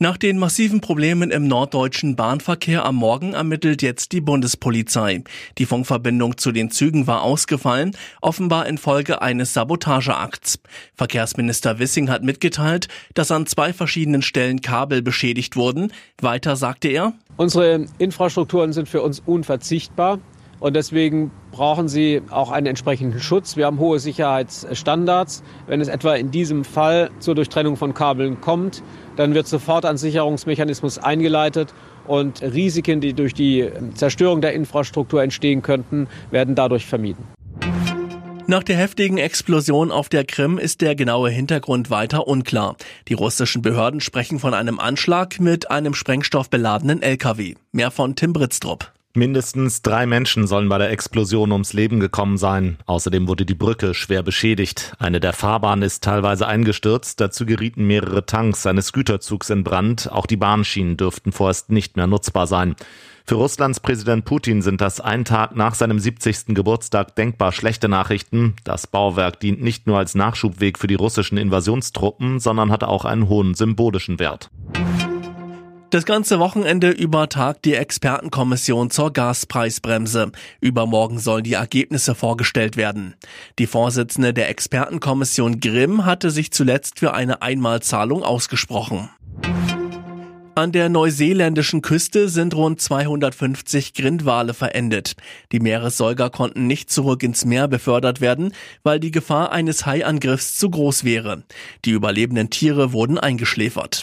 Nach den massiven Problemen im norddeutschen Bahnverkehr am Morgen ermittelt jetzt die Bundespolizei. Die Funkverbindung zu den Zügen war ausgefallen, offenbar infolge eines Sabotageakts. Verkehrsminister Wissing hat mitgeteilt, dass an zwei verschiedenen Stellen Kabel beschädigt wurden. Weiter sagte er, Unsere Infrastrukturen sind für uns unverzichtbar. Und deswegen brauchen sie auch einen entsprechenden Schutz. Wir haben hohe Sicherheitsstandards. Wenn es etwa in diesem Fall zur Durchtrennung von Kabeln kommt, dann wird sofort ein Sicherungsmechanismus eingeleitet und Risiken, die durch die Zerstörung der Infrastruktur entstehen könnten, werden dadurch vermieden. Nach der heftigen Explosion auf der Krim ist der genaue Hintergrund weiter unklar. Die russischen Behörden sprechen von einem Anschlag mit einem sprengstoffbeladenen LKW. Mehr von Tim Britztrup. Mindestens drei Menschen sollen bei der Explosion ums Leben gekommen sein. Außerdem wurde die Brücke schwer beschädigt. Eine der Fahrbahnen ist teilweise eingestürzt. Dazu gerieten mehrere Tanks eines Güterzugs in Brand. Auch die Bahnschienen dürften vorerst nicht mehr nutzbar sein. Für Russlands Präsident Putin sind das ein Tag nach seinem 70. Geburtstag denkbar schlechte Nachrichten. Das Bauwerk dient nicht nur als Nachschubweg für die russischen Invasionstruppen, sondern hat auch einen hohen symbolischen Wert. Das ganze Wochenende über tagt die Expertenkommission zur Gaspreisbremse. Übermorgen sollen die Ergebnisse vorgestellt werden. Die Vorsitzende der Expertenkommission Grimm hatte sich zuletzt für eine Einmalzahlung ausgesprochen. An der neuseeländischen Küste sind rund 250 Grindwale verendet. Die Meeressäuger konnten nicht zurück ins Meer befördert werden, weil die Gefahr eines Haiangriffs zu groß wäre. Die überlebenden Tiere wurden eingeschläfert.